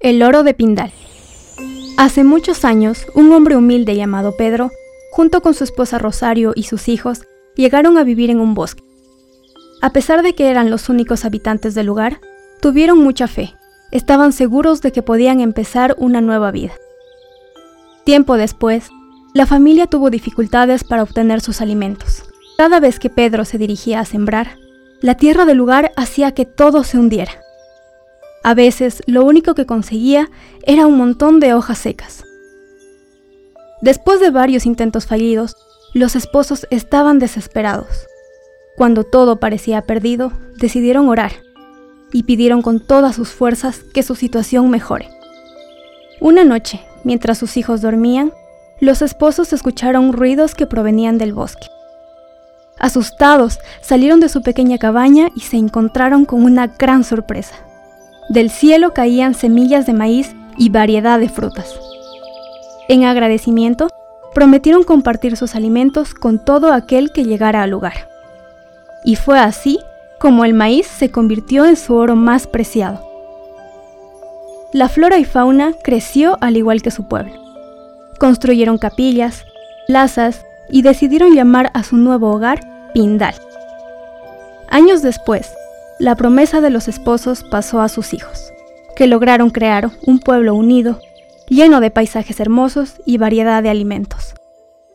El oro de Pindal. Hace muchos años, un hombre humilde llamado Pedro, junto con su esposa Rosario y sus hijos, llegaron a vivir en un bosque. A pesar de que eran los únicos habitantes del lugar, tuvieron mucha fe. Estaban seguros de que podían empezar una nueva vida. Tiempo después, la familia tuvo dificultades para obtener sus alimentos. Cada vez que Pedro se dirigía a sembrar, la tierra del lugar hacía que todo se hundiera. A veces lo único que conseguía era un montón de hojas secas. Después de varios intentos fallidos, los esposos estaban desesperados. Cuando todo parecía perdido, decidieron orar y pidieron con todas sus fuerzas que su situación mejore. Una noche, mientras sus hijos dormían, los esposos escucharon ruidos que provenían del bosque. Asustados, salieron de su pequeña cabaña y se encontraron con una gran sorpresa. Del cielo caían semillas de maíz y variedad de frutas. En agradecimiento, prometieron compartir sus alimentos con todo aquel que llegara al lugar. Y fue así como el maíz se convirtió en su oro más preciado. La flora y fauna creció al igual que su pueblo. Construyeron capillas, plazas y decidieron llamar a su nuevo hogar Pindal. Años después, la promesa de los esposos pasó a sus hijos, que lograron crear un pueblo unido, lleno de paisajes hermosos y variedad de alimentos.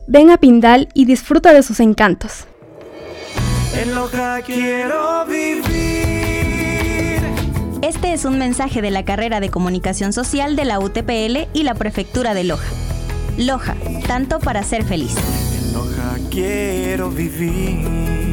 Ven a Pindal y disfruta de sus encantos. En Loja quiero vivir. Este es un mensaje de la carrera de Comunicación Social de la UTPL y la Prefectura de Loja. Loja, tanto para ser feliz. En Loja quiero vivir.